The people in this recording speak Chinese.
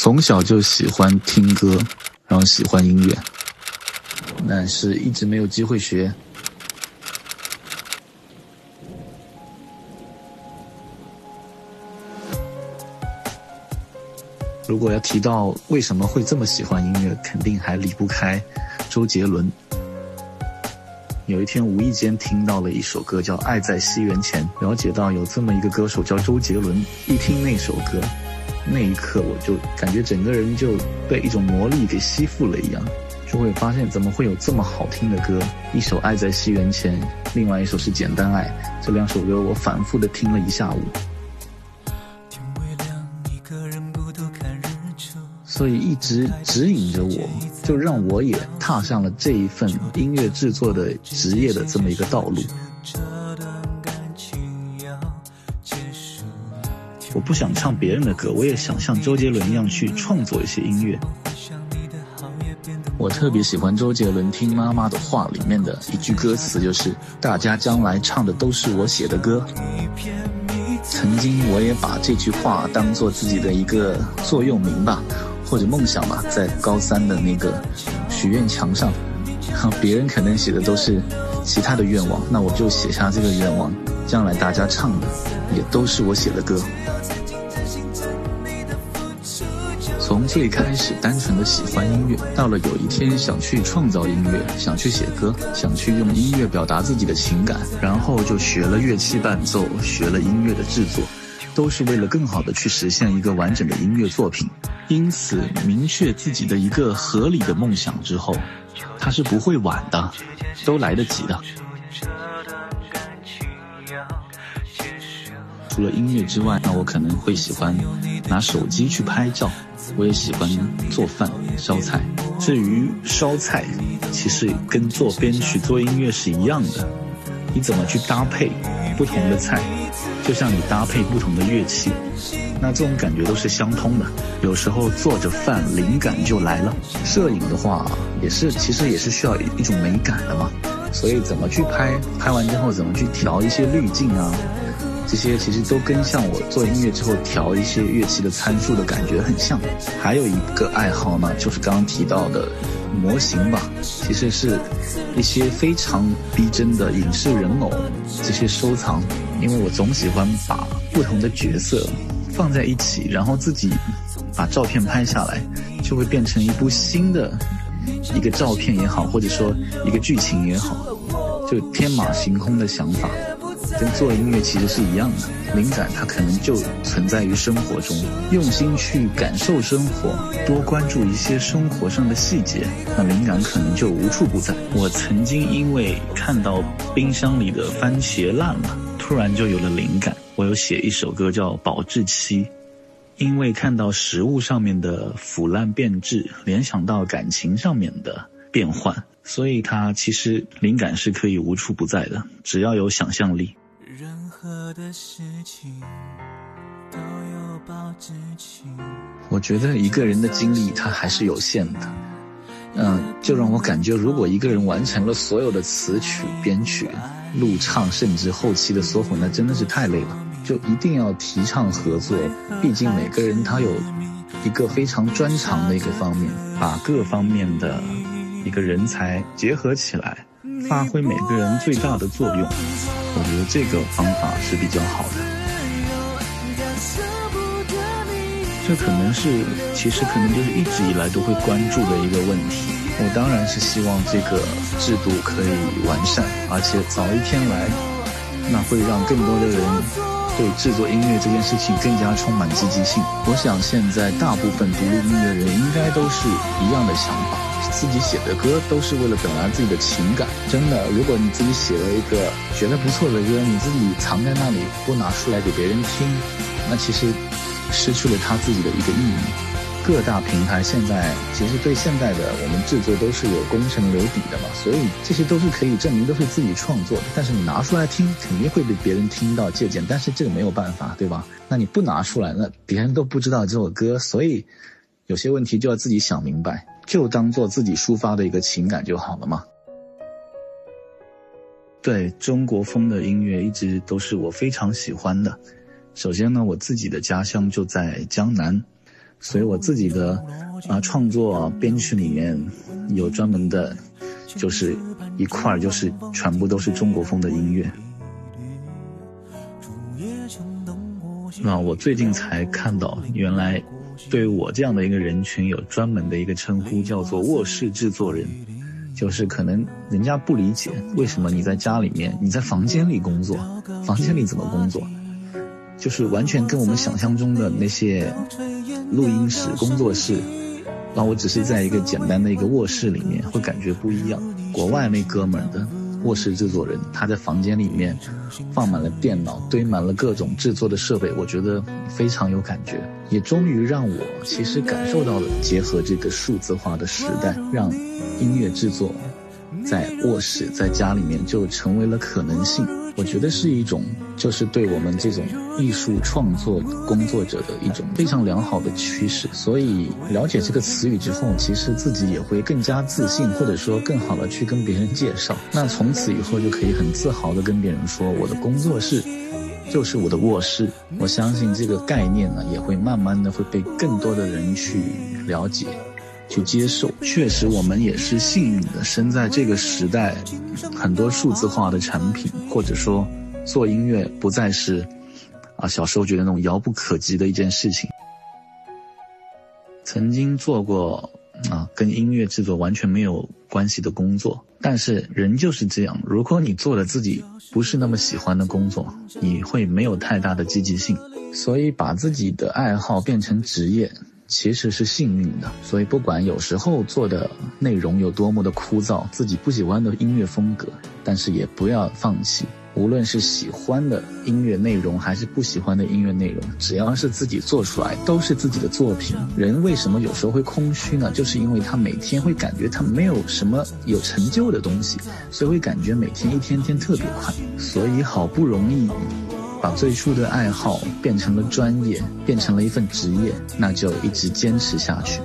从小就喜欢听歌，然后喜欢音乐，但是一直没有机会学。如果要提到为什么会这么喜欢音乐，肯定还离不开周杰伦。有一天无意间听到了一首歌叫《爱在西元前》，了解到有这么一个歌手叫周杰伦。一听那首歌，那一刻我就感觉整个人就被一种魔力给吸附了一样，就会发现怎么会有这么好听的歌？一首《爱在西元前》，另外一首是《简单爱》，这两首歌我反复的听了一下午。所以一直指引着我，就让我也踏上了这一份音乐制作的职业的这么一个道路。我不想唱别人的歌，我也想像周杰伦一样去创作一些音乐。我特别喜欢周杰伦《听妈妈的话》里面的一句歌词，就是“大家将来唱的都是我写的歌”。曾经我也把这句话当做自己的一个座右铭吧。或者梦想吧，在高三的那个许愿墙上，别人可能写的都是其他的愿望，那我就写下这个愿望，将来大家唱的也都是我写的歌。从最开始单纯的喜欢音乐，到了有一天想去创造音乐，想去写歌，想去用音乐表达自己的情感，然后就学了乐器伴奏，学了音乐的制作，都是为了更好的去实现一个完整的音乐作品。因此，明确自己的一个合理的梦想之后，它是不会晚的，都来得及的。除了音乐之外，那我可能会喜欢拿手机去拍照，我也喜欢做饭烧菜。至于烧菜，其实跟做编曲、做音乐是一样的，你怎么去搭配不同的菜，就像你搭配不同的乐器。那这种感觉都是相通的，有时候做着饭，灵感就来了。摄影的话，也是其实也是需要一种美感的嘛，所以怎么去拍，拍完之后怎么去调一些滤镜啊，这些其实都跟像我做音乐之后调一些乐器的参数的感觉很像。还有一个爱好呢，就是刚刚提到的模型吧，其实是一些非常逼真的影视人偶这些收藏，因为我总喜欢把不同的角色。放在一起，然后自己把照片拍下来，就会变成一部新的一个照片也好，或者说一个剧情也好，就天马行空的想法，跟做音乐其实是一样的。灵感它可能就存在于生活中，用心去感受生活，多关注一些生活上的细节，那灵感可能就无处不在。我曾经因为看到冰箱里的番茄烂了，突然就有了灵感。我有写一首歌叫《保质期》，因为看到食物上面的腐烂变质，联想到感情上面的变换，所以它其实灵感是可以无处不在的，只要有想象力。任何的事情都有保质期。我觉得一个人的精力它还是有限的，嗯，就让我感觉，如果一个人完成了所有的词曲编曲、录唱，甚至后期的缩混，那真的是太累了。就一定要提倡合作，毕竟每个人他有一个非常专长的一个方面，把各方面的一个人才结合起来，发挥每个人最大的作用。我觉得这个方法是比较好的。这可能是，其实可能就是一直以来都会关注的一个问题。我当然是希望这个制度可以完善，而且早一天来，那会让更多的人。对制作音乐这件事情更加充满积极性。我想现在大部分独立音乐人应该都是一样的想法，自己写的歌都是为了表达自己的情感。真的，如果你自己写了一个觉得不错的歌，你自己藏在那里不拿出来给别人听，那其实失去了它自己的一个意义。各大平台现在其实对现在的我们制作都是有工程留底的嘛，所以这些都是可以证明都是自己创作的。但是你拿出来听，肯定会被别人听到借鉴，但是这个没有办法，对吧？那你不拿出来，那别人都不知道这首歌，所以有些问题就要自己想明白，就当做自己抒发的一个情感就好了嘛。对中国风的音乐一直都是我非常喜欢的。首先呢，我自己的家乡就在江南。所以我自己的啊创作编曲里面有专门的，就是一块儿就是全部都是中国风的音乐。那我最近才看到，原来对我这样的一个人群有专门的一个称呼，叫做卧室制作人。就是可能人家不理解为什么你在家里面，你在房间里工作，房间里怎么工作，就是完全跟我们想象中的那些录音室、工作室，那我只是在一个简单的一个卧室里面，会感觉不一样。国外那哥们儿的卧室制作人，他在房间里面放满了电脑，堆满了各种制作的设备，我觉得非常有感觉，也终于让我其实感受到了结合这个数字化的时代，让。音乐制作，在卧室，在家里面就成为了可能性。我觉得是一种，就是对我们这种艺术创作工作者的一种非常良好的趋势。所以了解这个词语之后，其实自己也会更加自信，或者说更好的去跟别人介绍。那从此以后就可以很自豪的跟别人说，我的工作室就是我的卧室。我相信这个概念呢，也会慢慢的会被更多的人去了解。去接受，确实我们也是幸运的，生在这个时代，很多数字化的产品，或者说做音乐不再是啊小时候觉得那种遥不可及的一件事情。曾经做过啊跟音乐制作完全没有关系的工作，但是人就是这样，如果你做了自己不是那么喜欢的工作，你会没有太大的积极性，所以把自己的爱好变成职业。其实是幸运的，所以不管有时候做的内容有多么的枯燥，自己不喜欢的音乐风格，但是也不要放弃。无论是喜欢的音乐内容，还是不喜欢的音乐内容，只要是自己做出来，都是自己的作品。人为什么有时候会空虚呢？就是因为他每天会感觉他没有什么有成就的东西，所以会感觉每天一天天特别快。所以好不容易。把最初的爱好变成了专业，变成了一份职业，那就一直坚持下去。